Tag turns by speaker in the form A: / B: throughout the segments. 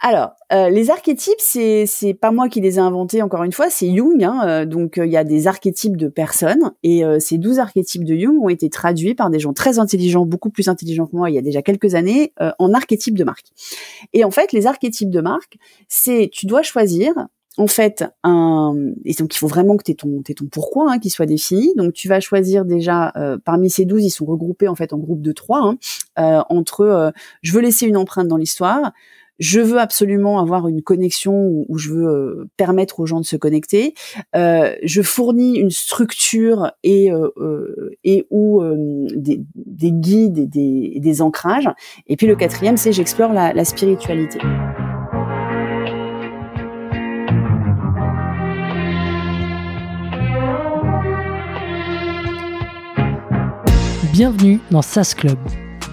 A: alors, euh, les archétypes, c'est c'est pas moi qui les ai inventés encore une fois, c'est Jung. Hein, euh, donc il y a des archétypes de personnes et ces 12 archétypes de Jung ont été traduits par des gens très intelligents, beaucoup plus intelligents que moi il y a déjà quelques années, en archétypes de marque. Et en fait, les archétypes de marque, c'est tu dois choisir en fait un et donc il faut vraiment que tu aies ton ton pourquoi hein, qui soit défini. Donc tu vas choisir déjà parmi ces 12, ils sont regroupés en fait en groupe de trois hein, entre je veux laisser une empreinte dans l'histoire je veux absolument avoir une connexion où, je veux euh, permettre aux gens de se connecter. Euh, je fournis une structure et euh, et ou des, des, guides et des, ancrages. Et puis le quatrième, c'est j'explore la spiritualité.
B: Bienvenue dans SAS Club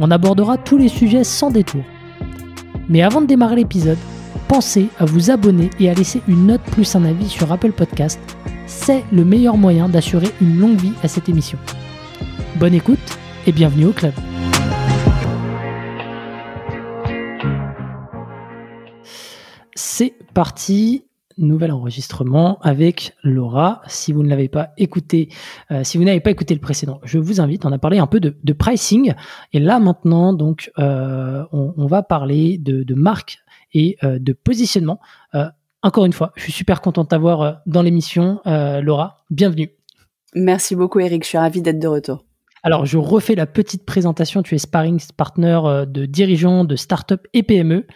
B: On abordera tous les sujets sans détour. Mais avant de démarrer l'épisode, pensez à vous abonner et à laisser une note plus un avis sur Apple Podcast. C'est le meilleur moyen d'assurer une longue vie à cette émission. Bonne écoute et bienvenue au club. C'est parti nouvel enregistrement avec Laura. Si vous ne l'avez pas écouté, euh, si vous n'avez pas écouté le précédent, je vous invite. On a parlé un peu de, pricing et là maintenant, donc, euh, on, va parler de, marque et euh, de positionnement. encore une fois, je suis super content de t'avoir dans l'émission, Laura. Bienvenue.
A: Merci beaucoup, Eric. Je suis ravi d'être de retour.
B: Alors, je refais la petite présentation. Tu es sparring partner de dirigeants de start-up et PME.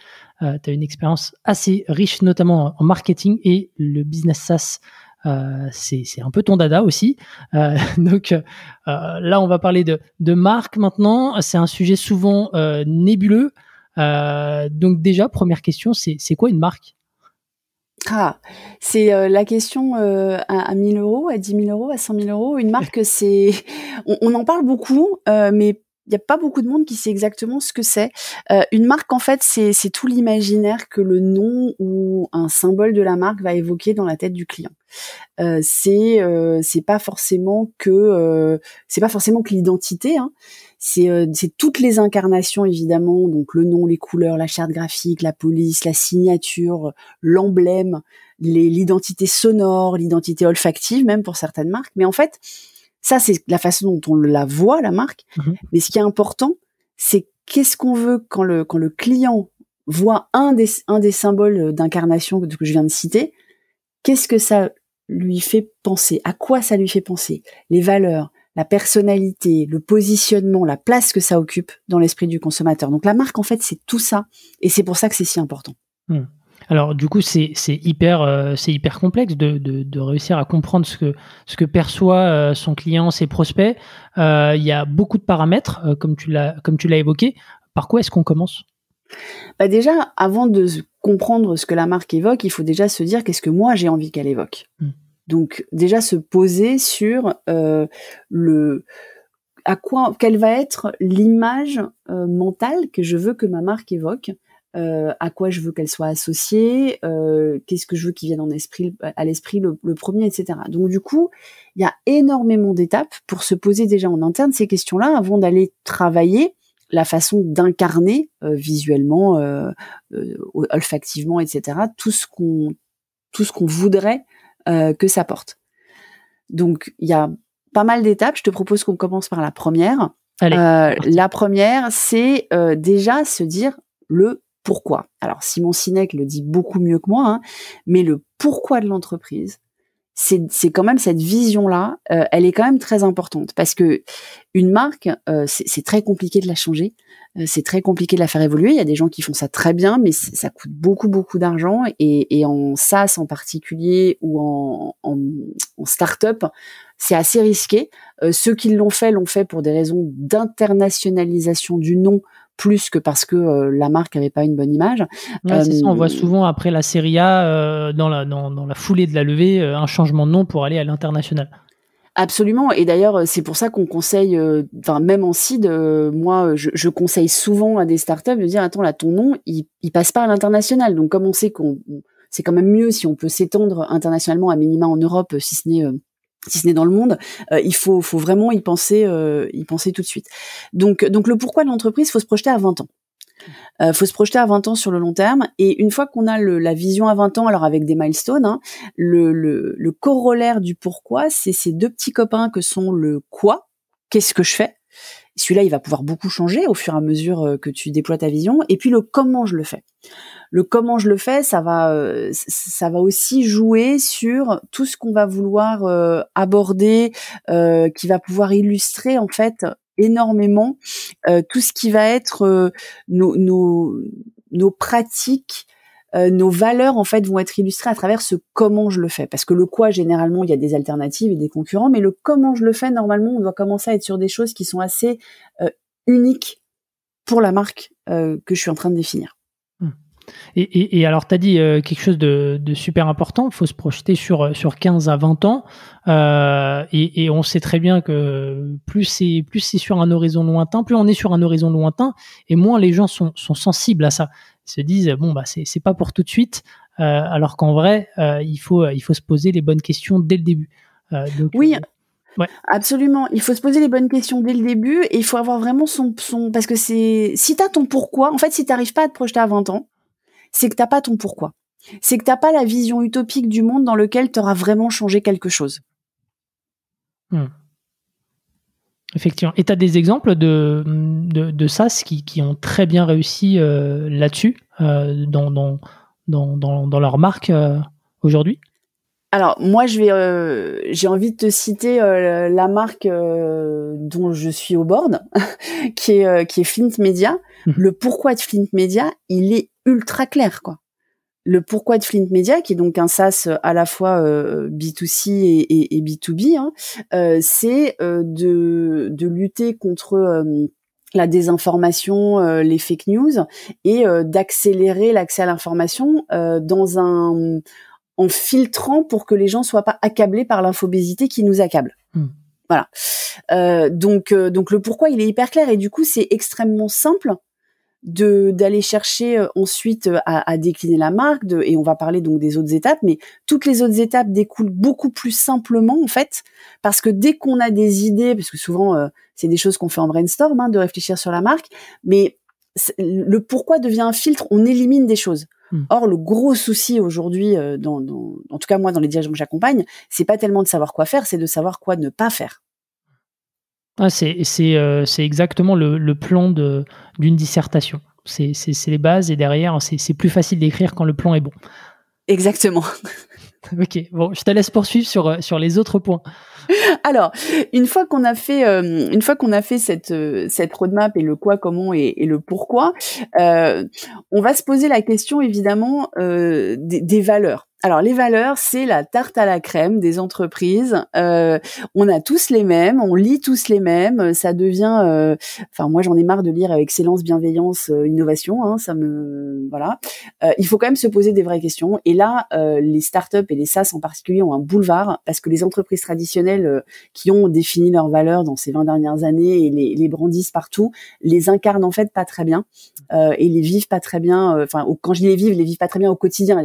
B: Euh, tu as une expérience assez riche, notamment en marketing et le business SaaS. Euh, c'est un peu ton dada aussi. Euh, donc euh, là, on va parler de, de marque maintenant. C'est un sujet souvent euh, nébuleux. donc déjà, première question, c'est quoi une marque?
A: Ah, c'est la question à, à 1000 euros, à 10 000 euros, à 100 000 euros. Une marque, c'est, on, on, en parle beaucoup, mais il n'y a pas beaucoup de monde qui sait exactement ce que c'est. Euh, une marque, en fait, c'est tout l'imaginaire que le nom ou un symbole de la marque va évoquer dans la tête du client. Euh, c'est euh, c'est pas forcément que l'identité. Hein. C'est toutes les incarnations évidemment, donc le nom, les couleurs, la charte graphique, la police, la signature, l'emblème, l'identité sonore, l'identité olfactive même pour certaines marques. Mais en fait, ça, c'est la façon dont on la voit, la marque. Mhm. Mais ce qui est important, c'est qu'est-ce qu'on veut quand le, quand le client voit un des, un des symboles d'incarnation que je viens de citer, qu'est-ce que ça lui fait penser? À quoi ça lui fait penser? Les valeurs, la personnalité, le positionnement, la place que ça occupe dans l'esprit du consommateur. Donc la marque, en fait, c'est tout ça. Et c'est pour ça que c'est si important.
B: Hmm. Alors du coup, c'est hyper, euh, c'est hyper complexe de, de, de, réussir à comprendre ce que, ce que perçoit euh, son client, ses prospects. Euh, il y a beaucoup de paramètres, comme tu l'as évoqué. Par quoi est-ce qu'on commence?
A: Bah déjà, avant de comprendre ce que la marque évoque, il faut déjà se dire qu'est-ce que moi j'ai envie qu'elle évoque. Hmm. Donc déjà se poser sur le à quoi, quelle va être l'image mentale que je veux que ma marque évoque euh, à quoi je veux qu'elle soit associée, euh, qu'est-ce que je veux qu'il vienne en esprit, à l'esprit le, premier, etc. Donc du coup, il y a énormément d'étapes pour se poser déjà en interne ces questions-là avant d'aller travailler la façon d'incarner euh, visuellement, olfactivement, etc. Tout ce qu'on tout ce qu'on voudrait que ça porte. Donc il y a pas mal d'étapes. Je te propose qu'on commence par la première. la première, c'est déjà se dire le pourquoi. Alors Simon Sinek le dit beaucoup mieux que moi, hein, mais le pourquoi de l'entreprise, c'est quand même cette vision-là, euh, elle est quand même très importante parce que une marque, euh, c'est très compliqué de la changer, euh, c'est très compliqué de la faire évoluer. Il y a des gens qui font ça très bien, mais ça coûte beaucoup beaucoup d'argent et, en SaaS en particulier ou en, en, en start-up, c'est assez risqué. ceux qui l'ont fait l'ont fait pour des raisons d'internationalisation du nom plus que parce que la marque avait pas une bonne image.
B: on voit souvent après la Serie A, dans, la, dans, dans, la foulée de la levée, un changement de nom pour aller à l'international.
A: Absolument. Et d'ailleurs, c'est pour ça qu'on conseille, enfin même en seed, moi, je, je, conseille souvent à des startups de dire attends là, ton nom, il, il passe pas à l'international. Donc comme on sait qu'on c'est quand même mieux si on peut s'étendre internationalement à minima en Europe, si ce n'est si ce n'est dans le monde, euh, il faut, vraiment y penser, euh, y penser tout de suite. Donc, donc le pourquoi de l'entreprise, faut se projeter à 20 ans. Euh, faut se projeter à 20 ans sur le long terme. Et une fois qu'on a la vision à 20 ans, alors avec des milestones, hein, le corollaire du pourquoi, c'est ces deux petits copains que sont le quoi, qu'est-ce que je fais. Celui-là, il va pouvoir beaucoup changer au fur et à mesure que tu déploies ta vision. Et puis le comment je le fais le comment je le fais, ça va, euh, ça va aussi jouer sur tout ce qu'on va vouloir euh, aborder, euh, qui va pouvoir illustrer en fait énormément tout ce qui va être nos pratiques. Nos valeurs en fait vont être illustrées à travers ce comment je le fais parce que le quoi généralement il y a des alternatives et des concurrents mais le comment je le fais normalement on doit commencer à être sur des choses qui sont assez uniques pour la marque que je suis en train de définir.
B: Et, alors, tu as dit euh, quelque chose de, super important, il faut se projeter sur, sur 15 à 20 ans. Euh, et, on sait très bien que plus c'est plus c'est sur un horizon lointain, plus on est sur un horizon lointain, et moins les gens sont, sensibles à ça. Ils se disent, bon, bah, c'est pas pour tout de suite, euh, alors qu'en vrai, il, faut, il faut se poser les bonnes questions dès le début.
A: oui, Absolument. Il faut se poser les bonnes questions dès le début et il faut avoir vraiment son, son parce que c'est, si t'as ton pourquoi, en fait, si t'arrives pas à te projeter à 20 ans, c'est que t'as pas ton pourquoi. C'est que t'as pas la vision utopique du monde dans lequel tu auras vraiment changé quelque chose.
B: Hmm. Effectivement. Et tu as des exemples de, de, de SaaS qui, qui, ont très bien réussi euh, là-dessus, euh, dans, dans, dans, dans, leur marque euh, aujourd'hui?
A: Alors moi je vais j'ai envie de te citer la marque dont je suis au board qui est qui est Flint Media. Hmm. Le pourquoi de Flint Media, il est ultra clair, quoi. Le pourquoi de Flint Media, qui est donc un SaaS euh, à la fois euh, B2C et, B2B, hein, euh, c'est de, de lutter contre la désinformation, les fake news, et d'accélérer l'accès à l'information dans un en filtrant pour que les gens soient pas accablés par l'infobésité qui nous accable. Hmm. Voilà. donc donc le pourquoi il est hyper clair et du coup c'est extrêmement simple de d'aller chercher euh, ensuite euh, à, à, décliner la marque de, et on va parler donc des autres étapes mais toutes les autres étapes découlent beaucoup plus simplement en fait parce que dès qu'on a des idées parce que souvent euh, c'est des choses qu'on fait en brainstorm hein, de réfléchir sur la marque mais le pourquoi devient un filtre on élimine des choses hmm. Or, le gros souci aujourd'hui, dans, dans, en tout cas moi dans les dirigeants que j'accompagne, c'est pas tellement de savoir quoi faire, c'est de savoir quoi ne pas faire.
B: Ah, c'est exactement le, le plan d'une dissertation. C'est les bases et derrière, c'est plus facile d'écrire quand le plan est bon.
A: Exactement.
B: ok, bon, je te laisse poursuivre sur, sur les autres points.
A: Alors, une fois qu'on a fait, euh, une fois qu'on a fait cette cette roadmap et le quoi, comment et, le pourquoi, euh, on va se poser la question évidemment euh, des, valeurs. Alors les valeurs, c'est la tarte à la crème des entreprises. Euh, on a tous les mêmes, on lit tous les mêmes. Ça devient, euh, enfin moi j'en ai marre de lire excellence, bienveillance, euh, innovation. Hein, ça me, voilà. il faut quand même se poser des vraies questions. Et là, les startups et les SaaS en particulier ont un boulevard parce que les entreprises traditionnelles qui ont défini leurs valeurs dans ces 20 dernières années et les, les brandissent partout, les incarnent en fait pas très bien et les vivent pas très bien. Enfin, quand je dis les vivent, les vivent pas très bien au quotidien.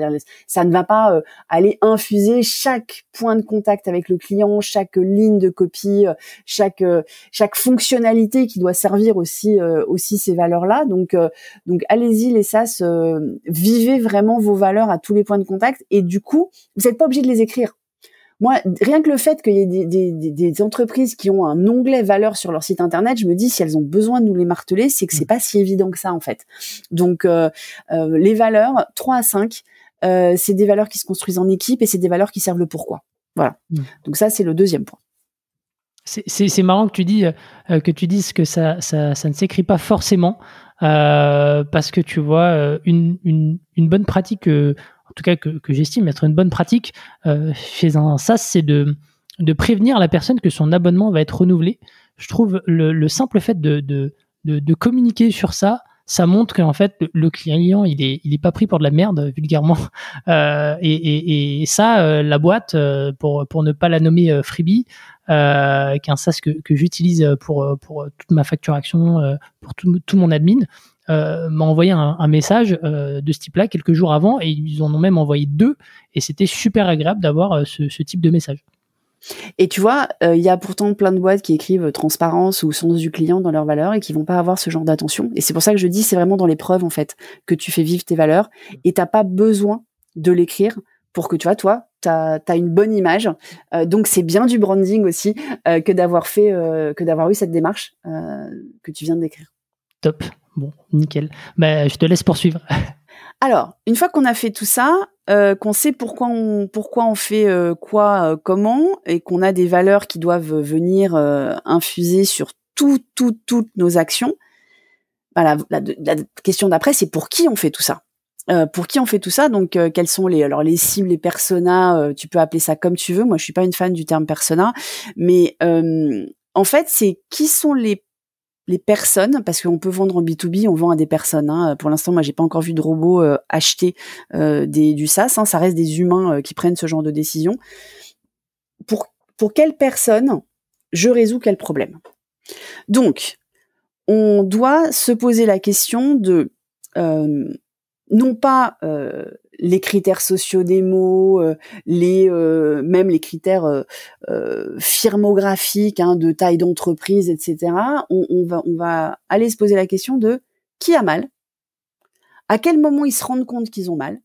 A: Ça ne va pas euh, aller infuser chaque point de contact avec le client, chaque ligne de copie, euh, chaque euh, chaque fonctionnalité qui doit servir aussi aussi ces valeurs-là. Donc donc allez-y les SaaS, vivez vraiment vos valeurs à tous les points de contact et du coup vous n'êtes pas obligé de les écrire. Moi, rien que le fait qu'il y ait des, des, des, entreprises qui ont un onglet valeurs sur leur site internet, je me dis si elles ont besoin de nous les marteler, c'est que c'est mmh. pas si évident que ça en fait. Donc les valeurs 3 à 5, euh, c'est des valeurs qui se construisent en équipe et c'est des valeurs qui servent le pourquoi. Voilà. Mm. Donc ça, c'est le deuxième point.
B: C'est marrant que tu dis euh, que tu dises que ça, ça, ça ne s'écrit pas forcément euh, parce que tu vois une, une, une bonne pratique, en tout cas que, que j'estime être une bonne pratique chez un SaaS, c'est de, de prévenir la personne que son abonnement va être renouvelé. Je trouve le, le simple fait de, de, de, de communiquer sur ça ça montre qu'en fait le, client il est il est pas pris pour de la merde vulgairement euh, et, et, et, ça euh, la boîte euh, pour pour ne pas la nommer euh, freebie euh, qui est un SaaS que, que j'utilise pour pour toute ma facturation pour tout, tout mon admin m'a envoyé un, un message de ce type-là quelques jours avant et ils en ont même envoyé deux et c'était super agréable d'avoir ce, ce type de message.
A: Et tu vois, il y a pourtant plein de boîtes qui écrivent transparence ou sens du client dans leurs valeurs et qui vont pas avoir ce genre d'attention. Et c'est pour ça que je dis, c'est vraiment dans les preuves en fait que tu fais vivre tes valeurs et t'as pas besoin de l'écrire pour que tu vois, toi, tu as, une bonne image. donc c'est bien du branding aussi que d'avoir fait, que d'avoir eu cette démarche que tu viens de décrire.
B: Top. Bon, nickel. Bah, je te laisse poursuivre.
A: Alors, une fois qu'on a fait tout ça, euh, qu'on sait pourquoi on pourquoi on fait euh, quoi, euh, comment, et qu'on a des valeurs qui doivent venir infuser sur tout, tout, toutes nos actions. Bah, la, question d'après, c'est pour qui on fait tout ça? pour qui on fait tout ça? Donc, quels sont les alors les cibles, les personas Tu peux appeler ça comme tu veux. Moi, je suis pas une fan du terme persona, mais en fait, c'est qui sont les les personnes, parce qu'on peut vendre en B2B, on vend à des personnes. Hein. Pour l'instant, moi, j'ai pas encore vu de robots euh, acheter euh, des, du SaaS. Hein. Ça reste des humains euh, qui prennent ce genre de décision. Pour, pour quelle personne je résous quel problème? Donc, on doit se poser la question de non pas les critères sociaux des mots, euh, les euh, même les critères euh, firmographiques hein, de taille d'entreprise, etc. On, va on va aller se poser la question de qui a mal, à quel moment ils se rendent compte qu'ils ont mal,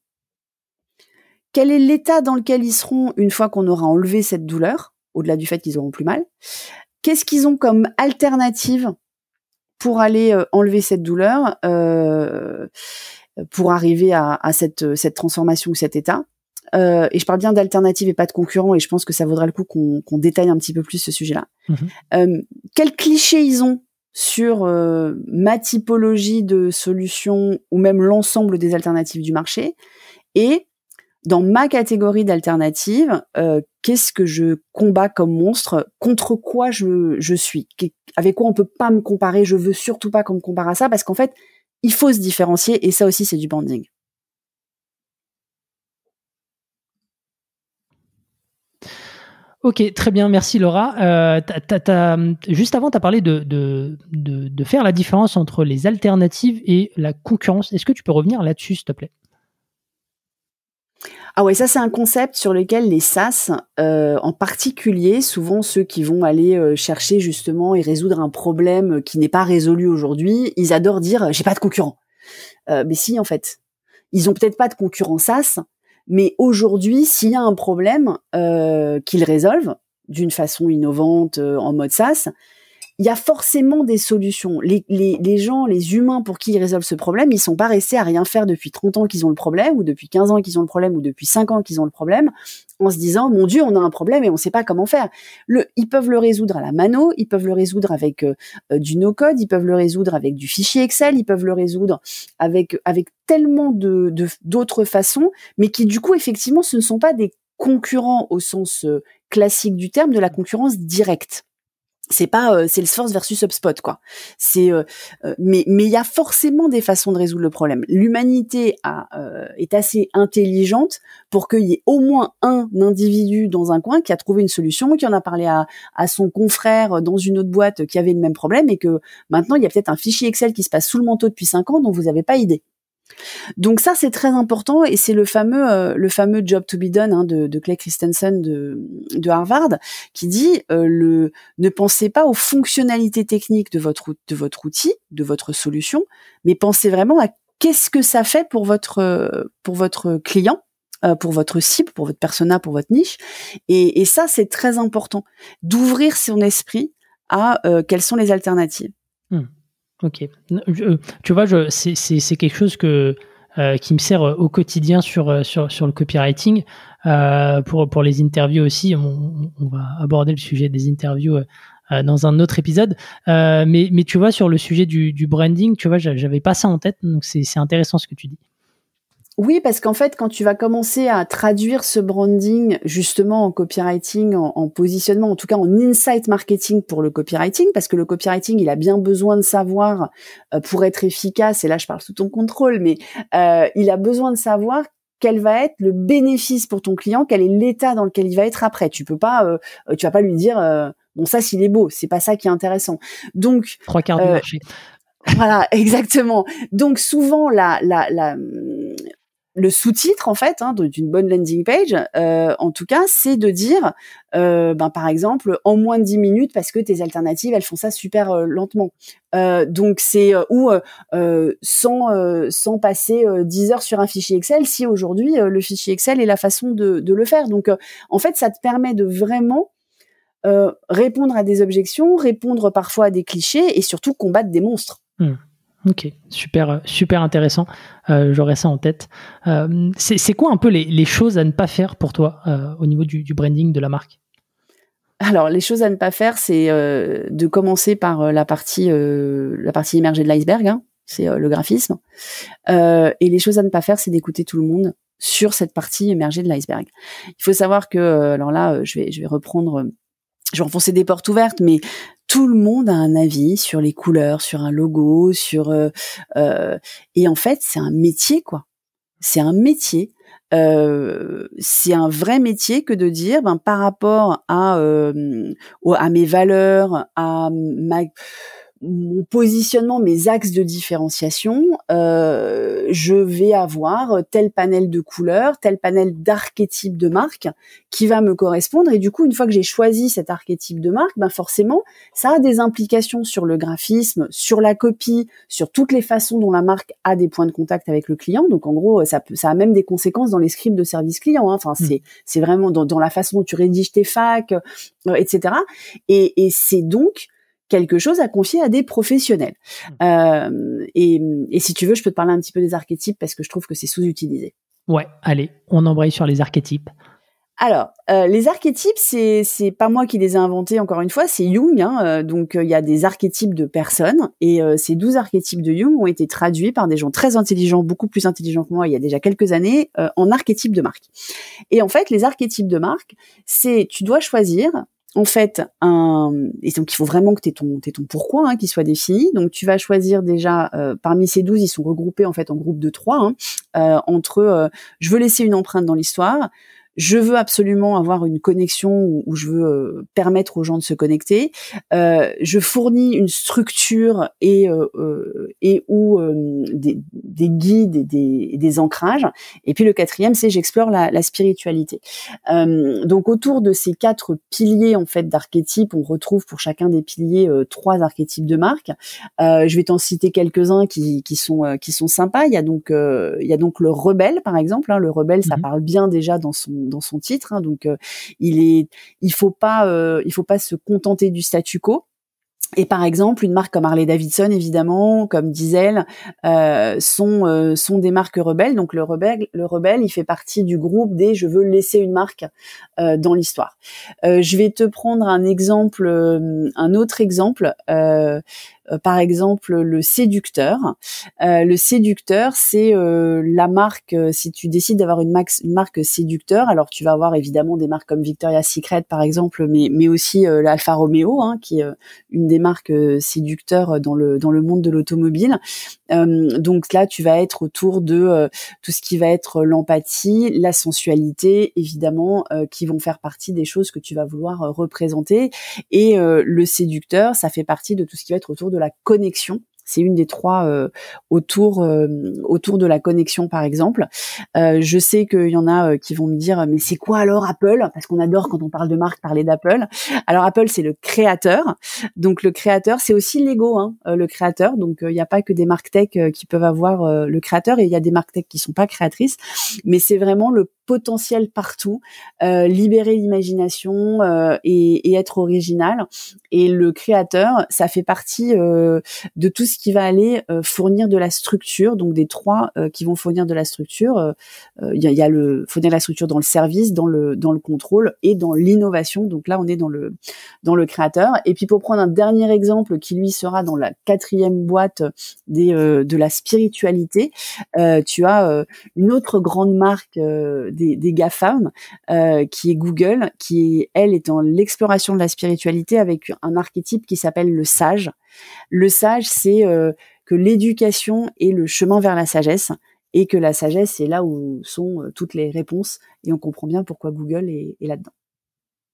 A: quel est l'état dans lequel ils seront une fois qu'on aura enlevé cette douleur, au-delà du fait qu'ils auront plus mal, qu'est-ce qu'ils ont comme alternative pour aller enlever cette douleur pour arriver à, cette, cette transformation ou cet état. Euh, et je parle bien d'alternatives et pas de concurrents, et je pense que ça vaudrait le coup qu'on détaille un petit peu plus ce sujet-là. Mhm. Euh, quels clichés ils ont sur euh, ma typologie de solutions ou même l'ensemble des alternatives du marché? Et dans ma catégorie d'alternatives, qu'est-ce que je combats comme monstre? Contre quoi je, je suis? Avec quoi on peut pas me comparer? Je veux surtout pas qu'on me compare à ça parce qu'en fait, il faut se différencier et ça aussi c'est du branding.
B: Ok, très bien, merci Laura. Euh, juste avant, tu as parlé de, de, faire la différence entre les alternatives et la concurrence. Est-ce que tu peux revenir là-dessus, s'il te plaît?
A: Ah ouais, ça c'est un concept sur lequel les SaaS, euh, en particulier, souvent ceux qui vont aller euh, chercher justement et résoudre un problème qui n'est pas résolu aujourd'hui, ils adorent dire j'ai pas de concurrent. Euh, mais si en fait, ils ont peut-être pas de concurrent SaaS, mais aujourd'hui, s'il y a un problème qu'ils résolvent d'une façon innovante en mode SaaS, il y a forcément des solutions. Les, les, les, gens, les humains pour qui ils résolvent ce problème, ils sont pas restés à rien faire depuis 30 ans qu'ils ont le problème, ou depuis 15 ans qu'ils ont le problème, ou depuis 5 ans qu'ils ont le problème, en se disant, mon Dieu, on a un problème et on sait pas comment faire. Le, ils peuvent le résoudre à la mano, ils peuvent le résoudre avec euh, euh, du no-code, ils peuvent le résoudre avec du fichier Excel, ils peuvent le résoudre avec, avec tellement de, d'autres façons, mais qui du coup, effectivement, ce ne sont pas des concurrents au sens euh, classique du terme, de la concurrence directe c'est pas euh, Salesforce versus HubSpot quoi. C'est euh, euh, mais mais il y a forcément des façons de résoudre le problème. L'humanité a est assez intelligente pour qu'il y ait au moins un individu dans un coin qui a trouvé une solution, qui en a parlé à, à son confrère dans une autre boîte qui avait le même problème et que maintenant il y a peut-être un fichier Excel qui se passe sous le manteau depuis cinq ans dont vous n'avez pas idée. Donc ça c'est très important et c'est le fameux euh, job to be done hein, de, Clay Christensen de, Harvard qui dit euh, le ne pensez pas aux fonctionnalités techniques de votre outil de votre solution mais pensez vraiment à qu'est-ce que ça fait pour votre votre client euh, pour votre cible, pour votre persona, pour votre niche. Et, et ça, c'est très important d'ouvrir son esprit à quelles sont les alternatives.
B: Hmm. Ok. tu vois, c'est quelque chose que, euh, qui me sert euh, au quotidien sur, euh, sur, sur le copywriting. pour, pour les interviews aussi, on, on, va aborder le sujet des interviews dans un autre épisode. mais, mais tu vois, sur le sujet du, du branding, tu vois, j'avais pas ça en tête, donc c'est intéressant ce que tu dis.
A: Oui, parce qu'en fait, quand tu vas commencer à traduire ce branding justement en copywriting, en, positionnement, en tout cas en insight marketing pour le copywriting, parce que le copywriting, il a bien besoin de savoir euh, pour être efficace. Et là, je parle sous ton contrôle, mais euh, il a besoin de savoir quel va être le bénéfice pour ton client, quel est l'état dans lequel il va être après. Tu peux pas, euh, tu vas pas lui dire bon ça s'il est beau, c'est pas ça qui est intéressant. Donc
B: trois quarts du marché.
A: Voilà, exactement. Donc souvent la, la, la le sous-titre en fait hein, d'une bonne landing page, euh, en tout cas, c'est de dire, euh, ben, par exemple, en moins de 10 minutes parce que tes alternatives elles font ça super euh, lentement. donc c'est ou sans sans passer 10 heures sur un fichier Excel si aujourd'hui le fichier Excel est la façon de, le faire. Donc en fait, ça te permet de vraiment répondre à des objections, répondre parfois à des clichés et surtout combattre des monstres.
B: Mmh. Ok, super, super intéressant. Euh, J'aurais ça en tête. Euh, c'est quoi un peu les, choses à ne pas faire pour toi euh, au niveau du, branding de la marque?
A: Alors, les choses à ne pas faire, c'est euh, de commencer par la partie, la partie immergée de l'iceberg. Hein, c'est le graphisme. et les choses à ne pas faire, c'est d'écouter tout le monde sur cette partie immergée de l'iceberg. Il faut savoir que, alors là, je vais, je vais reprendre je vais enfoncer des portes ouvertes, mais tout le monde a un avis sur les couleurs, sur un logo, sur euh, euh, et en fait c'est un métier quoi. C'est un métier. Euh, c'est un vrai métier que de dire ben par rapport à à mes valeurs, à ma mon positionnement, mes axes de différenciation, euh, je vais avoir tel panel de couleurs, tel panel d'archétypes de marque qui va me correspondre. Et du coup, une fois que j'ai choisi cet archétype de marque, ben forcément, ça a des implications sur le graphisme, sur la copie, sur toutes les façons dont la marque a des points de contact avec le client. Donc en gros, ça, ça a même des conséquences dans les scripts de service client. Hein. Enfin, mmh. c'est c'est vraiment dans, dans, la façon dont tu rédiges tes facs, euh, etc. Et, et c'est donc quelque chose à confier à des professionnels. Mmh. Euh, et, et, si tu veux, je peux te parler un petit peu des archétypes parce que je trouve que c'est sous-utilisé.
B: Ouais, allez, on embraye sur les archétypes.
A: Alors, euh, les archétypes, c'est c'est pas moi qui les ai inventés encore une fois, c'est Jung. Hein, euh, donc il y a des archétypes de personnes et ces 12 archétypes de Jung ont été traduits par des gens très intelligents, beaucoup plus intelligents que moi il y a déjà quelques années, en archétypes de marque. Et en fait, les archétypes de marque, c'est tu dois choisir en fait un et donc il faut vraiment que tu aies ton ton pourquoi hein, qui soit défini. Donc tu vas choisir déjà euh, parmi ces 12, ils sont regroupés en fait en groupe de trois hein, euh, entre euh, je veux laisser une empreinte dans l'histoire, je veux absolument avoir une connexion où, je veux euh, permettre aux gens de se connecter. Euh, je fournis une structure et euh, euh et ou des, des, guides et des, des, ancrages. Et puis le quatrième, c'est j'explore la, la, spiritualité. donc autour de ces quatre piliers en fait d'archétypes, on retrouve pour chacun des piliers trois archétypes de marque. je vais t'en citer quelques-uns qui, qui sont qui sont sympas. Il y a donc il y a donc le rebelle par exemple. Hein. Le rebelle, ça mmh parle bien déjà dans son dans son titre. Hein, donc, euh, il est, il faut pas, euh, il faut pas se contenter du statu quo. Et par exemple, une marque comme Harley Davidson, évidemment, comme Diesel, euh, sont euh, sont des marques rebelles. Donc le rebelle, le rebelle, il fait partie du groupe des je veux laisser une marque euh, dans l'histoire. je vais te prendre un exemple, un autre exemple. Par exemple, le séducteur. le séducteur, c'est la marque. si tu décides d'avoir une, marque séducteur, alors tu vas avoir évidemment des marques comme Victoria's Secret, par exemple, mais aussi l'Alfa Romeo, hein, qui est une des marques euh, séducteurs dans le dans le monde de l'automobile. Euh, donc là, tu vas être autour de euh, tout ce qui va être l'empathie, la sensualité, évidemment, qui vont faire partie des choses que tu vas vouloir représenter. Et le séducteur, ça fait partie de tout ce qui va être autour de la connexion c'est une des trois euh, autour euh, autour de la connexion, par exemple. Euh, je sais qu'il y en a qui vont me dire, mais c'est quoi alors Apple? Parce qu'on adore quand on parle de marque parler d'Apple. Alors Apple, c'est le créateur. Donc le créateur, c'est aussi l'ego, hein, le créateur. Donc il n'y a pas que des marques tech qui peuvent avoir le créateur, et il y a des marques tech qui sont pas créatrices, mais c'est vraiment le potentiel partout, libérer l'imagination et, et, être original. Et le créateur, ça fait partie de tout ce qui va aller fournir de la structure, donc des trois qui vont fournir de la structure. Il y a, y, a, le fournir la structure dans le service, dans le dans le contrôle et dans l'innovation. Donc là, on est dans le dans le créateur. Et puis pour prendre un dernier exemple qui lui sera dans la quatrième boîte des de la spiritualité, tu as une autre grande marque des, des GAFAM qui est Google, qui elle est dans l'exploration de la spiritualité avec un archétype qui s'appelle le sage. Le sage, c'est que l'éducation est le chemin vers la sagesse et que la sagesse, c'est là où sont toutes les réponses et on comprend bien pourquoi Google est, là-dedans.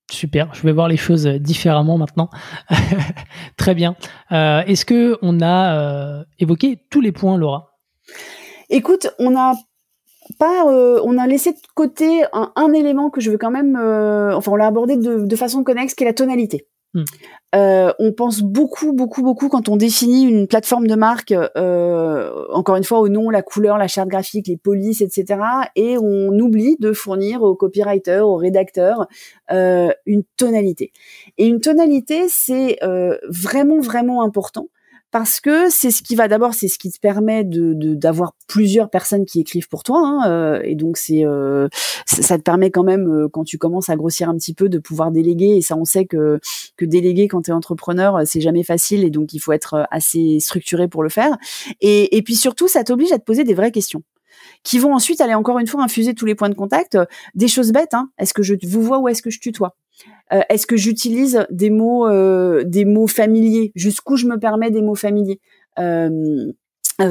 B: Super, je vais voir les choses différemment maintenant. Très bien. Est-ce que on a évoqué tous les points, Laura?
A: Écoute, on a pas, euh, on a laissé de côté un, élément que je veux quand même, euh, enfin on l'a abordé de, façon connexe, qui est la tonalité. Hmm. Euh, on pense beaucoup, beaucoup, beaucoup quand on définit une plateforme de marque, encore une fois au nom, la couleur, la charte graphique, les polices, etc. Et on oublie de fournir aux copywriters, aux rédacteurs, une tonalité. Et une tonalité, c'est vraiment, vraiment important parce que c'est ce qui va d'abord, c'est ce qui te permet de d'avoir plusieurs personnes qui écrivent pour toi, hein, euh, et donc c'est euh, ça te permet quand même euh, quand tu commences à grossir un petit peu de pouvoir déléguer, et ça on sait que que déléguer quand tu es entrepreneur c'est jamais facile, et donc il faut être assez structuré pour le faire, et puis surtout ça t'oblige à te poser des vraies questions qui vont ensuite aller encore une fois infuser tous les points de contact, des choses bêtes. Hein. Est-ce que je vous vois ou est-ce que je tutoie? Euh, est-ce que j'utilise des mots, euh, des mots familiers? Jusqu'où je me permets des mots familiers? Euh,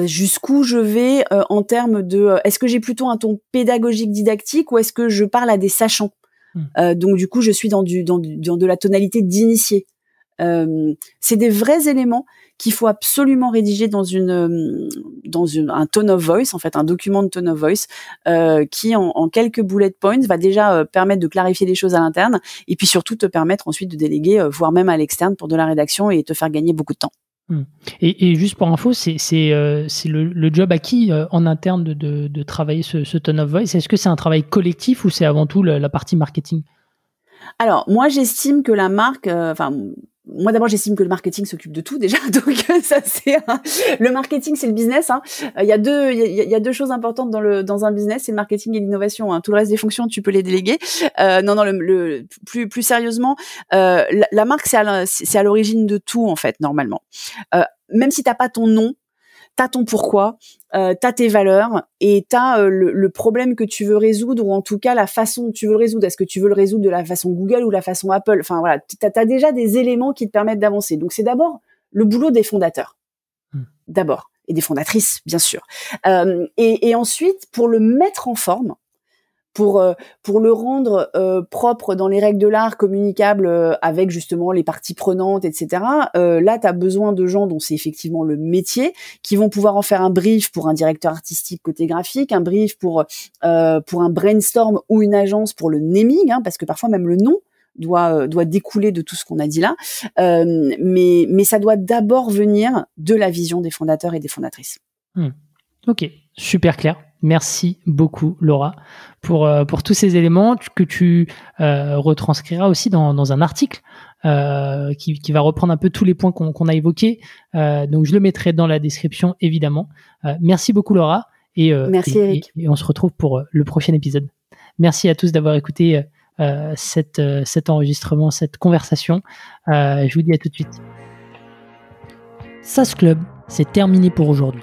A: jusqu'où je vais en termes de est-ce que j'ai plutôt un ton pédagogique didactique ou est-ce que je parle à des sachants? Mmh. donc du coup je suis dans du dans, dans de la tonalité d'initié c'est des vrais éléments qu'il faut absolument rédiger dans une euh, dans une, un tone of voice en fait un document de tone of voice euh, qui en, en, quelques bullet points va déjà euh, permettre de clarifier les choses à l'interne et puis surtout te permettre ensuite de déléguer euh, voire même à l'externe pour de la rédaction et te faire gagner beaucoup de temps.
B: Hmm. Et, et, juste pour info, c'est euh, le, le, job acquis en interne de, de, de travailler ce, ce, tone of voice. Est-ce que c'est un travail collectif ou c'est avant tout la, la partie marketing?
A: Alors moi j'estime que la marque, enfin moi d'abord j'estime que le marketing s'occupe de tout déjà donc ça c'est le marketing c'est le business hein. il y a deux il y, a, deux choses importantes dans le dans un business c'est le marketing et l'innovation hein. tout le reste des fonctions tu peux les déléguer euh, non non le, plus plus sérieusement euh, la, marque c'est à c'est à l'origine de tout en fait normalement euh, même si t'as pas ton nom t'as ton pourquoi, euh, t'as tes valeurs et t'as euh, le, problème que tu veux résoudre ou en tout cas la façon dont tu veux le résoudre. Est-ce que tu veux le résoudre de la façon Google ou la façon Apple? Enfin voilà, t'as as déjà des éléments qui te permettent d'avancer. Donc c'est d'abord le boulot des fondateurs, hmm. d'abord et des fondatrices bien sûr. Euh, et, et ensuite pour le mettre en forme, pour euh, pour le rendre euh, propre dans les règles de l'art, communicable euh, avec justement les parties prenantes, etc. là, tu as besoin de gens dont c'est effectivement le métier, qui vont pouvoir en faire un brief pour un directeur artistique côté graphique, un brief pour pour un brainstorm ou une agence pour le naming, hein, parce que parfois même le nom doit doit découler de tout ce qu'on a dit là. mais mais ça doit d'abord venir de la vision des fondateurs et des fondatrices.
B: Hmm. Ok, super clair. Merci beaucoup, Laura, pour, euh, pour tous ces éléments que tu euh, retranscriras aussi dans, dans un article euh, qui, qui, va reprendre un peu tous les points qu'on a évoqués. donc, je le mettrai dans la description, évidemment. merci beaucoup, Laura.
A: Et, merci,
B: Eric. Et, on se retrouve pour le prochain épisode. Merci à tous d'avoir écouté cette, cet enregistrement, cette conversation. je vous dis à tout de suite. SAS Club, c'est terminé pour aujourd'hui.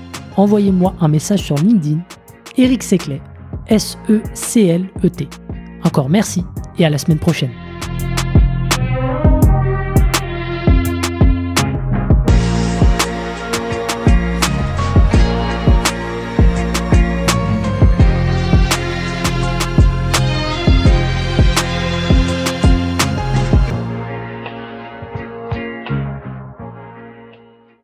B: envoyez-moi un message sur LinkedIn Eric Seclet, S-E-C-L-E-T. Encore merci et à la semaine prochaine.